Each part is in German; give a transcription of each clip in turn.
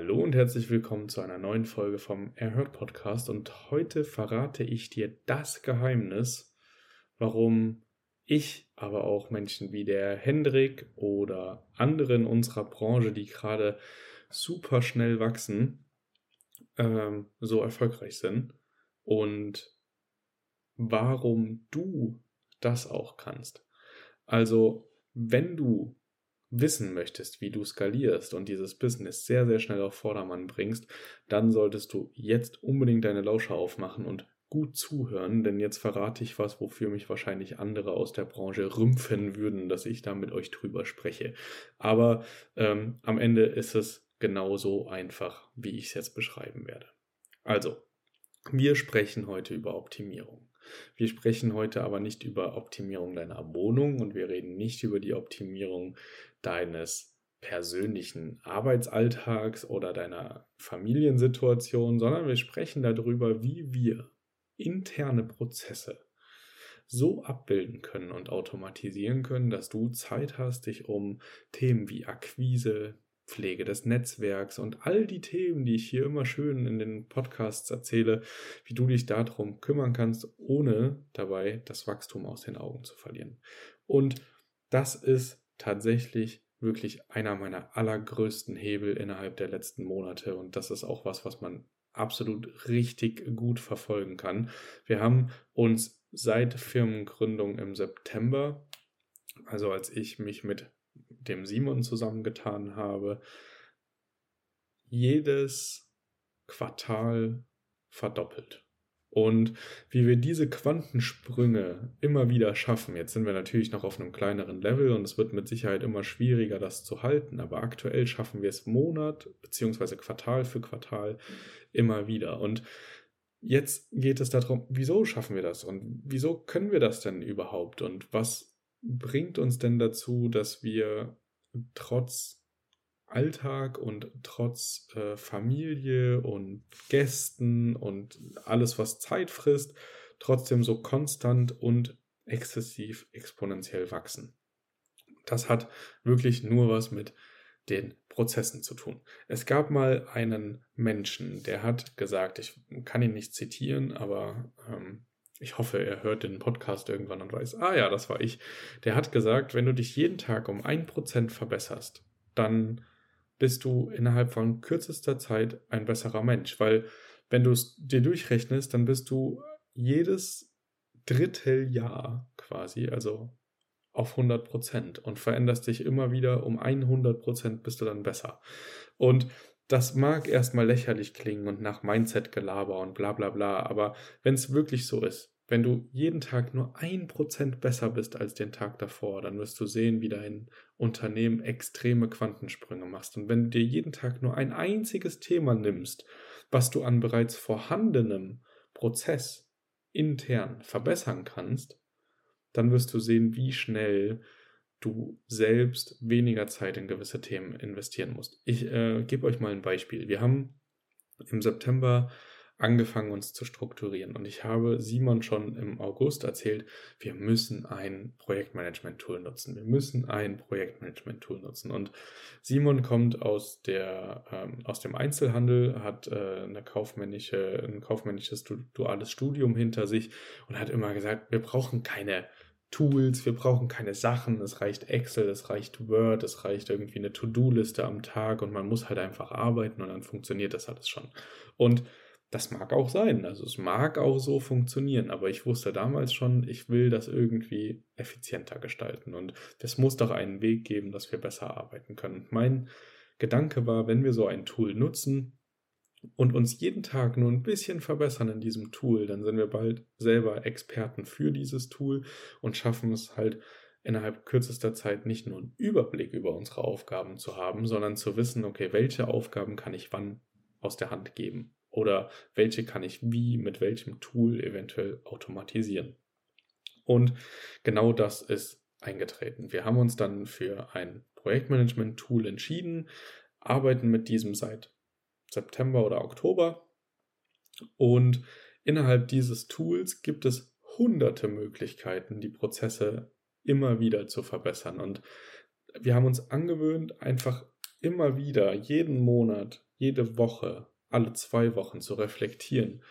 Hallo und herzlich willkommen zu einer neuen Folge vom Erhört Podcast und heute verrate ich dir das Geheimnis, warum ich, aber auch Menschen wie der Hendrik oder andere in unserer Branche, die gerade super schnell wachsen, ähm, so erfolgreich sind und warum du das auch kannst. Also, wenn du wissen möchtest, wie du skalierst und dieses Business sehr, sehr schnell auf Vordermann bringst, dann solltest du jetzt unbedingt deine Lauscher aufmachen und gut zuhören, denn jetzt verrate ich was, wofür mich wahrscheinlich andere aus der Branche rümpfen würden, dass ich da mit euch drüber spreche. Aber ähm, am Ende ist es genauso einfach, wie ich es jetzt beschreiben werde. Also, wir sprechen heute über Optimierung. Wir sprechen heute aber nicht über Optimierung deiner Wohnung und wir reden nicht über die Optimierung deines persönlichen Arbeitsalltags oder deiner Familiensituation, sondern wir sprechen darüber, wie wir interne Prozesse so abbilden können und automatisieren können, dass du Zeit hast, dich um Themen wie Akquise, Pflege des Netzwerks und all die Themen, die ich hier immer schön in den Podcasts erzähle, wie du dich darum kümmern kannst, ohne dabei das Wachstum aus den Augen zu verlieren. Und das ist tatsächlich wirklich einer meiner allergrößten Hebel innerhalb der letzten Monate und das ist auch was, was man absolut richtig gut verfolgen kann. Wir haben uns seit Firmengründung im September, also als ich mich mit dem Simon zusammengetan habe, jedes Quartal verdoppelt. Und wie wir diese Quantensprünge immer wieder schaffen, jetzt sind wir natürlich noch auf einem kleineren Level und es wird mit Sicherheit immer schwieriger, das zu halten, aber aktuell schaffen wir es Monat bzw. Quartal für Quartal immer wieder. Und jetzt geht es darum, wieso schaffen wir das und wieso können wir das denn überhaupt und was bringt uns denn dazu, dass wir trotz Alltag und trotz äh, Familie und Gästen und alles, was Zeit frisst, trotzdem so konstant und exzessiv exponentiell wachsen. Das hat wirklich nur was mit den Prozessen zu tun. Es gab mal einen Menschen, der hat gesagt, ich kann ihn nicht zitieren, aber ähm, ich hoffe, er hört den Podcast irgendwann und weiß, ah ja, das war ich. Der hat gesagt, wenn du dich jeden Tag um ein Prozent verbesserst, dann bist du innerhalb von kürzester Zeit ein besserer Mensch. Weil wenn du es dir durchrechnest, dann bist du jedes Dritteljahr quasi, also auf 100 Prozent und veränderst dich immer wieder um 100 Prozent bist du dann besser. Und das mag erstmal lächerlich klingen und nach Mindset-Gelaber und bla bla bla, aber wenn es wirklich so ist, wenn du jeden Tag nur ein Prozent besser bist als den Tag davor, dann wirst du sehen, wie dein Unternehmen extreme Quantensprünge machst. Und wenn du dir jeden Tag nur ein einziges Thema nimmst, was du an bereits vorhandenem Prozess intern verbessern kannst, dann wirst du sehen, wie schnell du selbst weniger Zeit in gewisse Themen investieren musst. Ich äh, gebe euch mal ein Beispiel. Wir haben im September angefangen, uns zu strukturieren. Und ich habe Simon schon im August erzählt, wir müssen ein Projektmanagement-Tool nutzen. Wir müssen ein Projektmanagement-Tool nutzen. Und Simon kommt aus, der, ähm, aus dem Einzelhandel, hat äh, eine kaufmännische, ein kaufmännisches duales Studium hinter sich und hat immer gesagt, wir brauchen keine Tools, wir brauchen keine Sachen, es reicht Excel, es reicht Word, es reicht irgendwie eine To-Do-Liste am Tag und man muss halt einfach arbeiten und dann funktioniert das alles schon. Und das mag auch sein. Also es mag auch so funktionieren, aber ich wusste damals schon, ich will das irgendwie effizienter gestalten und es muss doch einen Weg geben, dass wir besser arbeiten können. Mein Gedanke war, wenn wir so ein Tool nutzen und uns jeden Tag nur ein bisschen verbessern in diesem Tool, dann sind wir bald selber Experten für dieses Tool und schaffen es halt innerhalb kürzester Zeit nicht nur einen Überblick über unsere Aufgaben zu haben, sondern zu wissen, okay, welche Aufgaben kann ich wann aus der Hand geben oder welche kann ich wie mit welchem Tool eventuell automatisieren. Und genau das ist eingetreten. Wir haben uns dann für ein Projektmanagement-Tool entschieden, arbeiten mit diesem seit September oder Oktober und innerhalb dieses Tools gibt es hunderte Möglichkeiten, die Prozesse immer wieder zu verbessern. Und wir haben uns angewöhnt, einfach immer wieder, jeden Monat, jede Woche, alle zwei Wochen zu reflektieren.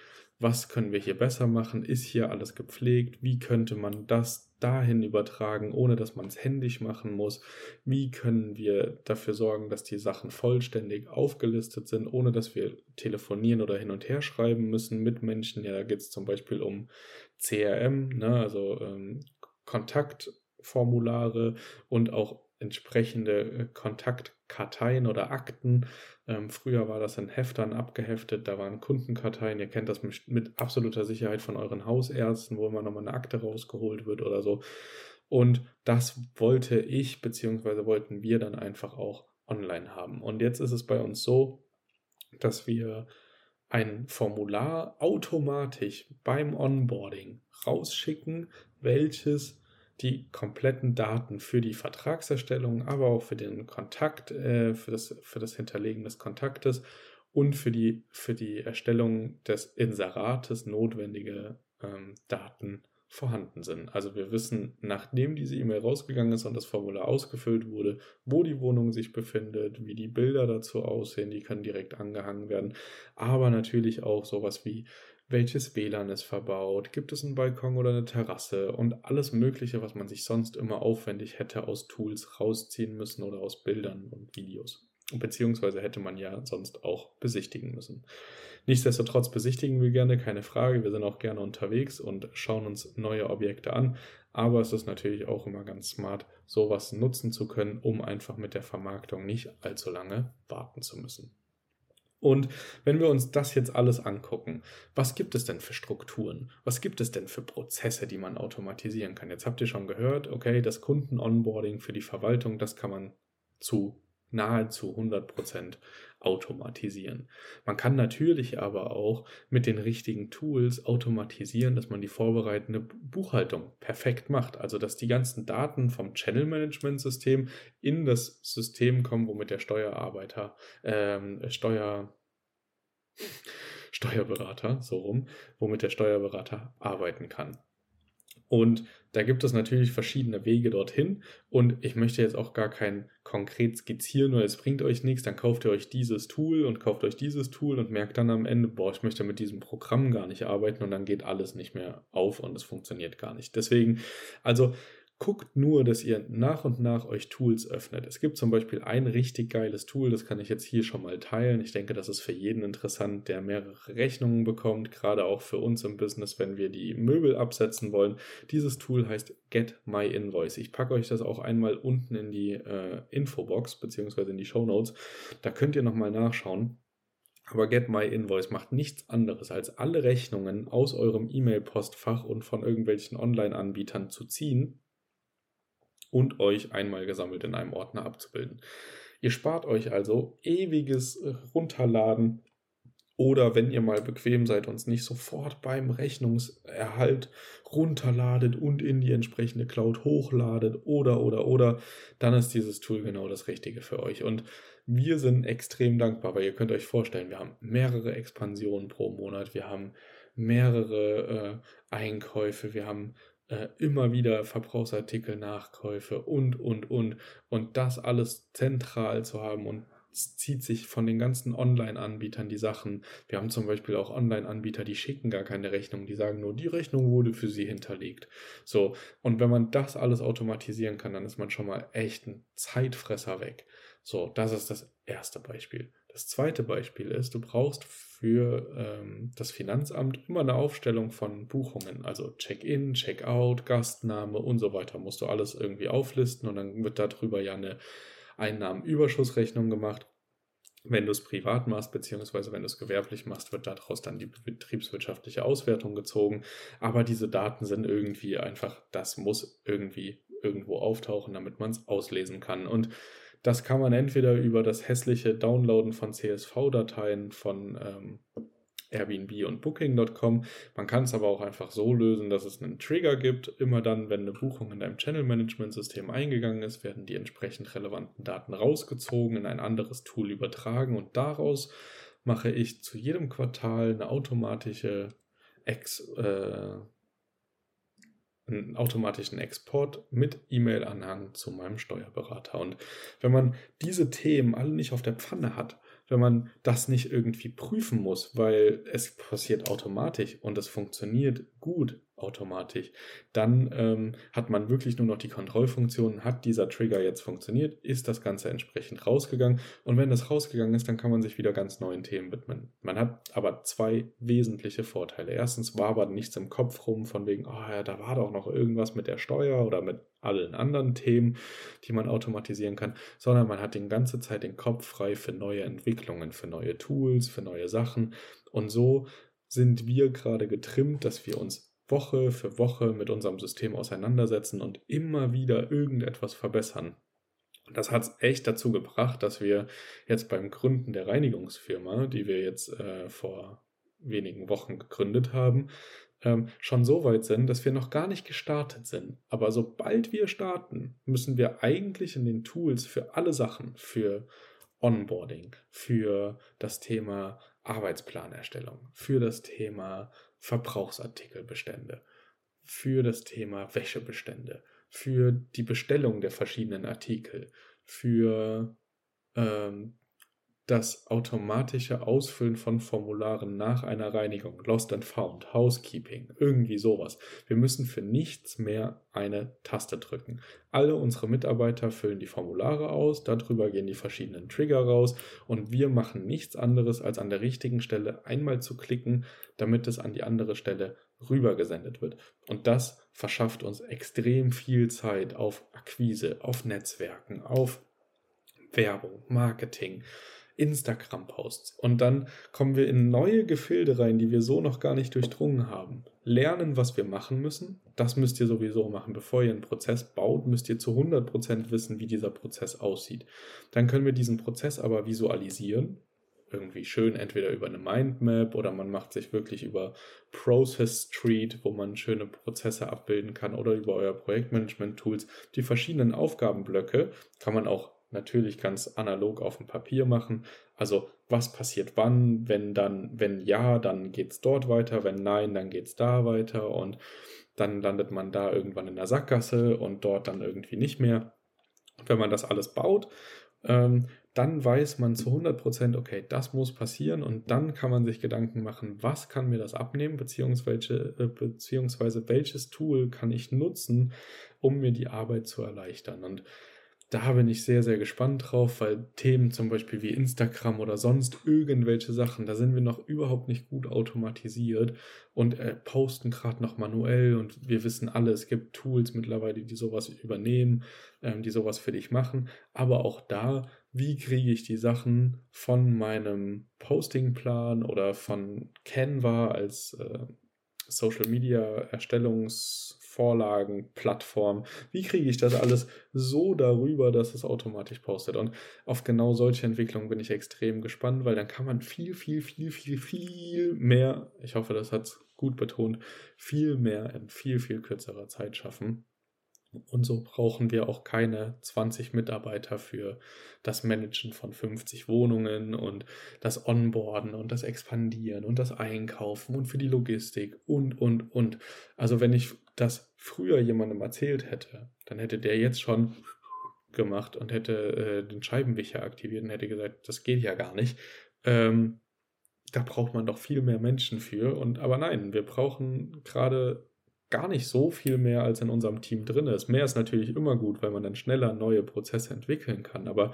Was können wir hier besser machen? Ist hier alles gepflegt? Wie könnte man das dahin übertragen, ohne dass man es händisch machen muss? Wie können wir dafür sorgen, dass die Sachen vollständig aufgelistet sind, ohne dass wir telefonieren oder hin und her schreiben müssen mit Menschen? Ja, da geht es zum Beispiel um CRM, ne, also ähm, Kontaktformulare und auch entsprechende äh, Kontaktkarteien oder Akten. Ähm, früher war das in Heftern abgeheftet, da waren Kundenkarteien. Ihr kennt das mit, mit absoluter Sicherheit von euren Hausärzten, wo immer nochmal eine Akte rausgeholt wird oder so. Und das wollte ich, beziehungsweise wollten wir dann einfach auch online haben. Und jetzt ist es bei uns so, dass wir ein Formular automatisch beim Onboarding rausschicken, welches die kompletten Daten für die Vertragserstellung, aber auch für den Kontakt, äh, für, das, für das Hinterlegen des Kontaktes und für die, für die Erstellung des Inserates notwendige ähm, Daten vorhanden sind. Also wir wissen, nachdem diese E-Mail rausgegangen ist und das Formular ausgefüllt wurde, wo die Wohnung sich befindet, wie die Bilder dazu aussehen, die können direkt angehangen werden, aber natürlich auch sowas wie welches WLAN ist verbaut, gibt es einen Balkon oder eine Terrasse und alles Mögliche, was man sich sonst immer aufwendig hätte aus Tools rausziehen müssen oder aus Bildern und Videos. Beziehungsweise hätte man ja sonst auch besichtigen müssen. Nichtsdestotrotz besichtigen wir gerne, keine Frage. Wir sind auch gerne unterwegs und schauen uns neue Objekte an. Aber es ist natürlich auch immer ganz smart, sowas nutzen zu können, um einfach mit der Vermarktung nicht allzu lange warten zu müssen. Und wenn wir uns das jetzt alles angucken, was gibt es denn für Strukturen? Was gibt es denn für Prozesse, die man automatisieren kann? Jetzt habt ihr schon gehört, okay, das Kunden-Onboarding für die Verwaltung, das kann man zu nahezu 100% automatisieren. Man kann natürlich aber auch mit den richtigen Tools automatisieren, dass man die vorbereitende Buchhaltung perfekt macht. Also dass die ganzen Daten vom Channel Management System in das System kommen, womit der Steuerarbeiter, ähm, Steuer, Steuerberater, so rum, womit der Steuerberater arbeiten kann. Und da gibt es natürlich verschiedene Wege dorthin. Und ich möchte jetzt auch gar kein konkret skizzieren, weil es bringt euch nichts. Dann kauft ihr euch dieses Tool und kauft euch dieses Tool und merkt dann am Ende, boah, ich möchte mit diesem Programm gar nicht arbeiten und dann geht alles nicht mehr auf und es funktioniert gar nicht. Deswegen, also guckt nur, dass ihr nach und nach euch Tools öffnet. Es gibt zum Beispiel ein richtig geiles Tool, das kann ich jetzt hier schon mal teilen. Ich denke, das ist für jeden interessant, der mehrere Rechnungen bekommt, gerade auch für uns im Business, wenn wir die Möbel absetzen wollen. Dieses Tool heißt Get My Invoice. Ich packe euch das auch einmal unten in die äh, Infobox beziehungsweise in die Show Notes. Da könnt ihr nochmal nachschauen. Aber Get My Invoice macht nichts anderes, als alle Rechnungen aus eurem E-Mail-Postfach und von irgendwelchen Online-Anbietern zu ziehen und euch einmal gesammelt in einem Ordner abzubilden. Ihr spart euch also ewiges Runterladen oder wenn ihr mal bequem seid und es nicht sofort beim Rechnungserhalt runterladet und in die entsprechende Cloud hochladet oder oder oder, dann ist dieses Tool genau das Richtige für euch. Und wir sind extrem dankbar, weil ihr könnt euch vorstellen, wir haben mehrere Expansionen pro Monat, wir haben mehrere äh, Einkäufe, wir haben äh, immer wieder Verbrauchsartikel, Nachkäufe und, und, und. Und das alles zentral zu haben und zieht sich von den ganzen Online-Anbietern die Sachen. Wir haben zum Beispiel auch Online-Anbieter, die schicken gar keine Rechnung, die sagen nur, die Rechnung wurde für sie hinterlegt. So, und wenn man das alles automatisieren kann, dann ist man schon mal echt ein Zeitfresser weg. So, das ist das erste Beispiel. Das zweite Beispiel ist, du brauchst für ähm, das Finanzamt immer eine Aufstellung von Buchungen, also Check-in, Check-out, Gastname und so weiter. Musst du alles irgendwie auflisten und dann wird darüber ja eine Einnahmenüberschussrechnung gemacht. Wenn du es privat machst, beziehungsweise wenn du es gewerblich machst, wird daraus dann die betriebswirtschaftliche Auswertung gezogen. Aber diese Daten sind irgendwie einfach, das muss irgendwie irgendwo auftauchen, damit man es auslesen kann. Und das kann man entweder über das hässliche Downloaden von CSV-Dateien von ähm, Airbnb und Booking.com. Man kann es aber auch einfach so lösen, dass es einen Trigger gibt. Immer dann, wenn eine Buchung in deinem Channel Management System eingegangen ist, werden die entsprechend relevanten Daten rausgezogen, in ein anderes Tool übertragen und daraus mache ich zu jedem Quartal eine automatische Ex, äh, einen automatischen Export mit E-Mail-Anhang zu meinem Steuerberater. Und wenn man diese Themen alle nicht auf der Pfanne hat, wenn man das nicht irgendwie prüfen muss, weil es passiert automatisch und es funktioniert gut automatisch, dann ähm, hat man wirklich nur noch die Kontrollfunktion, hat dieser Trigger jetzt funktioniert, ist das Ganze entsprechend rausgegangen und wenn das rausgegangen ist, dann kann man sich wieder ganz neuen Themen widmen. Man hat aber zwei wesentliche Vorteile. Erstens war aber nichts im Kopf rum von wegen, oh ja, da war doch noch irgendwas mit der Steuer oder mit allen anderen Themen, die man automatisieren kann, sondern man hat die ganze Zeit den Kopf frei für neue Entwicklungen, für neue Tools, für neue Sachen. Und so sind wir gerade getrimmt, dass wir uns Woche für Woche mit unserem System auseinandersetzen und immer wieder irgendetwas verbessern. Das hat es echt dazu gebracht, dass wir jetzt beim Gründen der Reinigungsfirma, die wir jetzt äh, vor wenigen Wochen gegründet haben, ähm, schon so weit sind, dass wir noch gar nicht gestartet sind. Aber sobald wir starten, müssen wir eigentlich in den Tools für alle Sachen, für Onboarding, für das Thema Arbeitsplanerstellung, für das Thema Verbrauchsartikelbestände, für das Thema Wäschebestände, für die Bestellung der verschiedenen Artikel, für ähm, das automatische Ausfüllen von Formularen nach einer Reinigung, Lost and Found, Housekeeping, irgendwie sowas. Wir müssen für nichts mehr eine Taste drücken. Alle unsere Mitarbeiter füllen die Formulare aus, darüber gehen die verschiedenen Trigger raus und wir machen nichts anderes, als an der richtigen Stelle einmal zu klicken, damit es an die andere Stelle rübergesendet wird. Und das verschafft uns extrem viel Zeit auf Akquise, auf Netzwerken, auf Werbung, Marketing. Instagram-Posts. Und dann kommen wir in neue Gefilde rein, die wir so noch gar nicht durchdrungen haben. Lernen, was wir machen müssen. Das müsst ihr sowieso machen. Bevor ihr einen Prozess baut, müsst ihr zu 100% wissen, wie dieser Prozess aussieht. Dann können wir diesen Prozess aber visualisieren. Irgendwie schön, entweder über eine Mindmap oder man macht sich wirklich über Process Street, wo man schöne Prozesse abbilden kann oder über euer Projektmanagement-Tools. Die verschiedenen Aufgabenblöcke kann man auch natürlich ganz analog auf dem Papier machen. Also was passiert wann, wenn dann, wenn ja, dann geht es dort weiter, wenn nein, dann geht es da weiter und dann landet man da irgendwann in der Sackgasse und dort dann irgendwie nicht mehr. Wenn man das alles baut, ähm, dann weiß man zu 100%, okay, das muss passieren und dann kann man sich Gedanken machen, was kann mir das abnehmen, beziehungsweise, äh, beziehungsweise welches Tool kann ich nutzen, um mir die Arbeit zu erleichtern. Und da bin ich sehr, sehr gespannt drauf, weil Themen zum Beispiel wie Instagram oder sonst irgendwelche Sachen, da sind wir noch überhaupt nicht gut automatisiert und äh, posten gerade noch manuell und wir wissen alle, es gibt Tools mittlerweile, die sowas übernehmen, ähm, die sowas für dich machen. Aber auch da, wie kriege ich die Sachen von meinem Postingplan oder von Canva als äh, Social Media Erstellungs Vorlagen, Plattform. Wie kriege ich das alles so darüber, dass es automatisch postet? Und auf genau solche Entwicklungen bin ich extrem gespannt, weil dann kann man viel, viel, viel, viel, viel mehr, ich hoffe, das hat es gut betont, viel mehr in viel, viel kürzerer Zeit schaffen. Und so brauchen wir auch keine 20 Mitarbeiter für das Managen von 50 Wohnungen und das Onboarden und das Expandieren und das Einkaufen und für die Logistik und, und, und. Also wenn ich das früher jemandem erzählt hätte, dann hätte der jetzt schon gemacht und hätte äh, den Scheibenwischer aktiviert und hätte gesagt, das geht ja gar nicht. Ähm, da braucht man doch viel mehr Menschen für. Und aber nein, wir brauchen gerade gar nicht so viel mehr als in unserem Team drin ist. Mehr ist natürlich immer gut, weil man dann schneller neue Prozesse entwickeln kann. Aber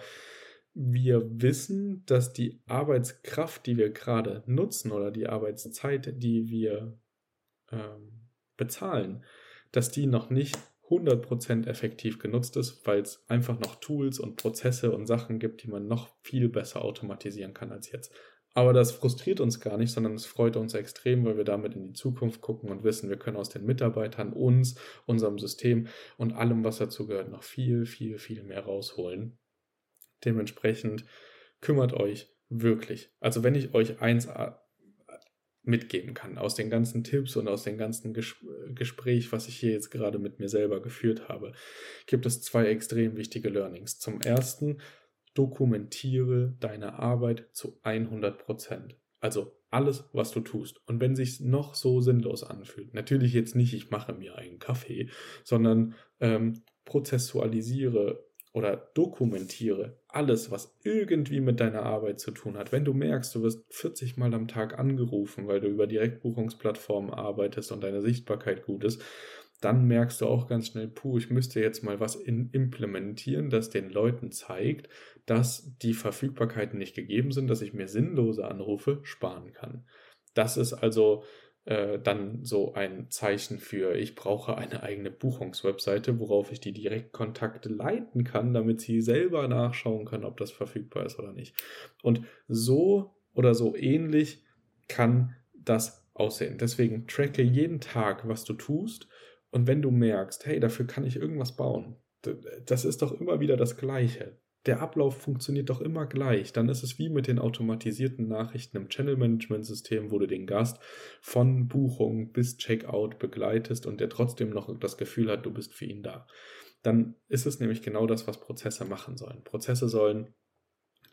wir wissen, dass die Arbeitskraft, die wir gerade nutzen oder die Arbeitszeit, die wir ähm, bezahlen, dass die noch nicht 100% effektiv genutzt ist, weil es einfach noch Tools und Prozesse und Sachen gibt, die man noch viel besser automatisieren kann als jetzt. Aber das frustriert uns gar nicht, sondern es freut uns extrem, weil wir damit in die Zukunft gucken und wissen, wir können aus den Mitarbeitern, uns, unserem System und allem, was dazu gehört, noch viel, viel, viel mehr rausholen. Dementsprechend kümmert euch wirklich. Also wenn ich euch eins äh, mitgeben kann aus den ganzen Tipps und aus dem ganzen Ges Gespräch, was ich hier jetzt gerade mit mir selber geführt habe, gibt es zwei extrem wichtige Learnings. Zum ersten, dokumentiere deine Arbeit zu 100 Prozent. Also Alles, was du tust. Und wenn sich noch so sinnlos anfühlt, natürlich jetzt nicht, ich mache mir einen Kaffee, sondern ähm, prozessualisiere oder dokumentiere alles, was irgendwie mit deiner Arbeit zu tun hat. Wenn du merkst, du wirst 40 Mal am Tag angerufen, weil du über Direktbuchungsplattformen arbeitest und deine Sichtbarkeit gut ist, dann merkst du auch ganz schnell, puh, ich müsste jetzt mal was implementieren, das den Leuten zeigt, dass die Verfügbarkeiten nicht gegeben sind, dass ich mir sinnlose Anrufe sparen kann. Das ist also äh, dann so ein Zeichen für, ich brauche eine eigene Buchungswebseite, worauf ich die Direktkontakte leiten kann, damit sie selber nachschauen können, ob das verfügbar ist oder nicht. Und so oder so ähnlich kann das aussehen. Deswegen tracke jeden Tag, was du tust. Und wenn du merkst, hey, dafür kann ich irgendwas bauen, das ist doch immer wieder das Gleiche der Ablauf funktioniert doch immer gleich. Dann ist es wie mit den automatisierten Nachrichten im Channel-Management-System, wo du den Gast von Buchung bis Checkout begleitest und der trotzdem noch das Gefühl hat, du bist für ihn da. Dann ist es nämlich genau das, was Prozesse machen sollen. Prozesse sollen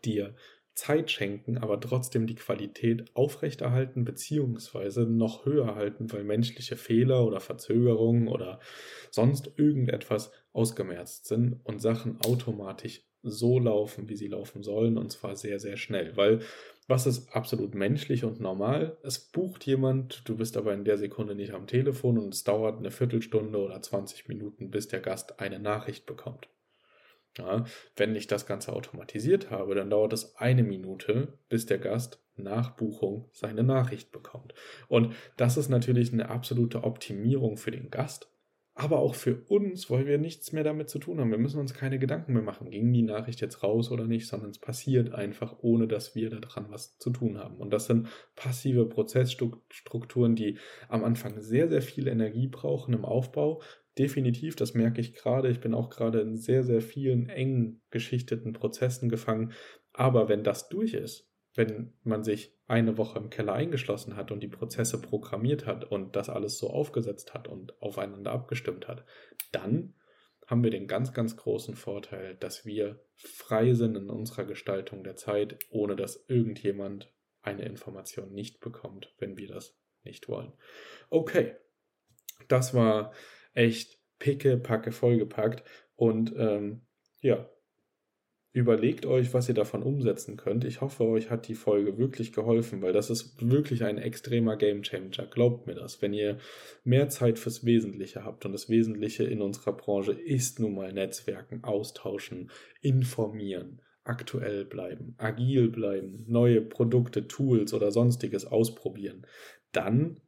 dir Zeit schenken, aber trotzdem die Qualität aufrechterhalten beziehungsweise noch höher halten, weil menschliche Fehler oder Verzögerungen oder sonst irgendetwas ausgemerzt sind und Sachen automatisch so laufen, wie sie laufen sollen, und zwar sehr, sehr schnell. Weil was ist absolut menschlich und normal? Es bucht jemand, du bist aber in der Sekunde nicht am Telefon und es dauert eine Viertelstunde oder 20 Minuten, bis der Gast eine Nachricht bekommt. Ja, wenn ich das Ganze automatisiert habe, dann dauert es eine Minute, bis der Gast nach Buchung seine Nachricht bekommt. Und das ist natürlich eine absolute Optimierung für den Gast, aber auch für uns, weil wir nichts mehr damit zu tun haben. Wir müssen uns keine Gedanken mehr machen, ging die Nachricht jetzt raus oder nicht, sondern es passiert einfach, ohne dass wir daran was zu tun haben. Und das sind passive Prozessstrukturen, die am Anfang sehr, sehr viel Energie brauchen im Aufbau. Definitiv, das merke ich gerade. Ich bin auch gerade in sehr, sehr vielen eng geschichteten Prozessen gefangen. Aber wenn das durch ist, wenn man sich eine Woche im Keller eingeschlossen hat und die Prozesse programmiert hat und das alles so aufgesetzt hat und aufeinander abgestimmt hat, dann haben wir den ganz, ganz großen Vorteil, dass wir frei sind in unserer Gestaltung der Zeit, ohne dass irgendjemand eine Information nicht bekommt, wenn wir das nicht wollen. Okay, das war echt picke, packe vollgepackt und ähm, ja, Überlegt euch, was ihr davon umsetzen könnt. Ich hoffe, euch hat die Folge wirklich geholfen, weil das ist wirklich ein extremer Gamechanger. Glaubt mir das. Wenn ihr mehr Zeit fürs Wesentliche habt und das Wesentliche in unserer Branche ist nun mal Netzwerken, austauschen, informieren, aktuell bleiben, agil bleiben, neue Produkte, Tools oder sonstiges ausprobieren, dann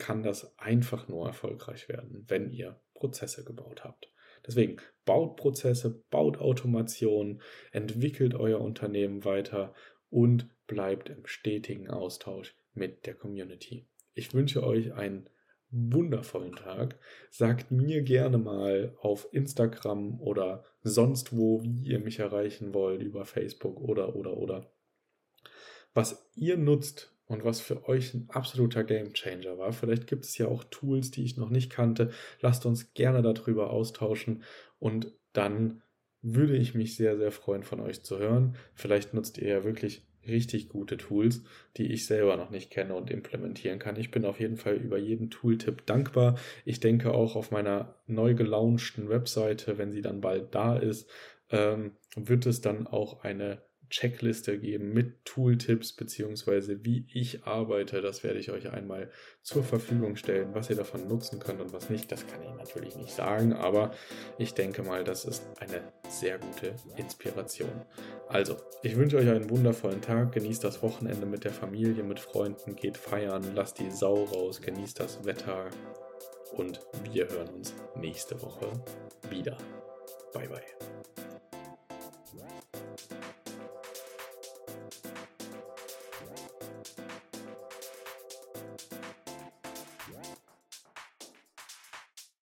kann das einfach nur erfolgreich werden, wenn ihr Prozesse gebaut habt. Deswegen baut Prozesse, baut Automation, entwickelt euer Unternehmen weiter und bleibt im stetigen Austausch mit der Community. Ich wünsche euch einen wundervollen Tag. Sagt mir gerne mal auf Instagram oder sonst wo, wie ihr mich erreichen wollt, über Facebook oder, oder, oder, was ihr nutzt, und was für euch ein absoluter Gamechanger war. Vielleicht gibt es ja auch Tools, die ich noch nicht kannte. Lasst uns gerne darüber austauschen und dann würde ich mich sehr, sehr freuen, von euch zu hören. Vielleicht nutzt ihr ja wirklich richtig gute Tools, die ich selber noch nicht kenne und implementieren kann. Ich bin auf jeden Fall über jeden Tooltip dankbar. Ich denke auch auf meiner neu gelaunchten Webseite, wenn sie dann bald da ist, ähm, wird es dann auch eine Checkliste geben mit Tooltips beziehungsweise wie ich arbeite. Das werde ich euch einmal zur Verfügung stellen. Was ihr davon nutzen könnt und was nicht, das kann ich natürlich nicht sagen, aber ich denke mal, das ist eine sehr gute Inspiration. Also, ich wünsche euch einen wundervollen Tag. Genießt das Wochenende mit der Familie, mit Freunden, geht feiern, lasst die Sau raus, genießt das Wetter und wir hören uns nächste Woche wieder. Bye bye.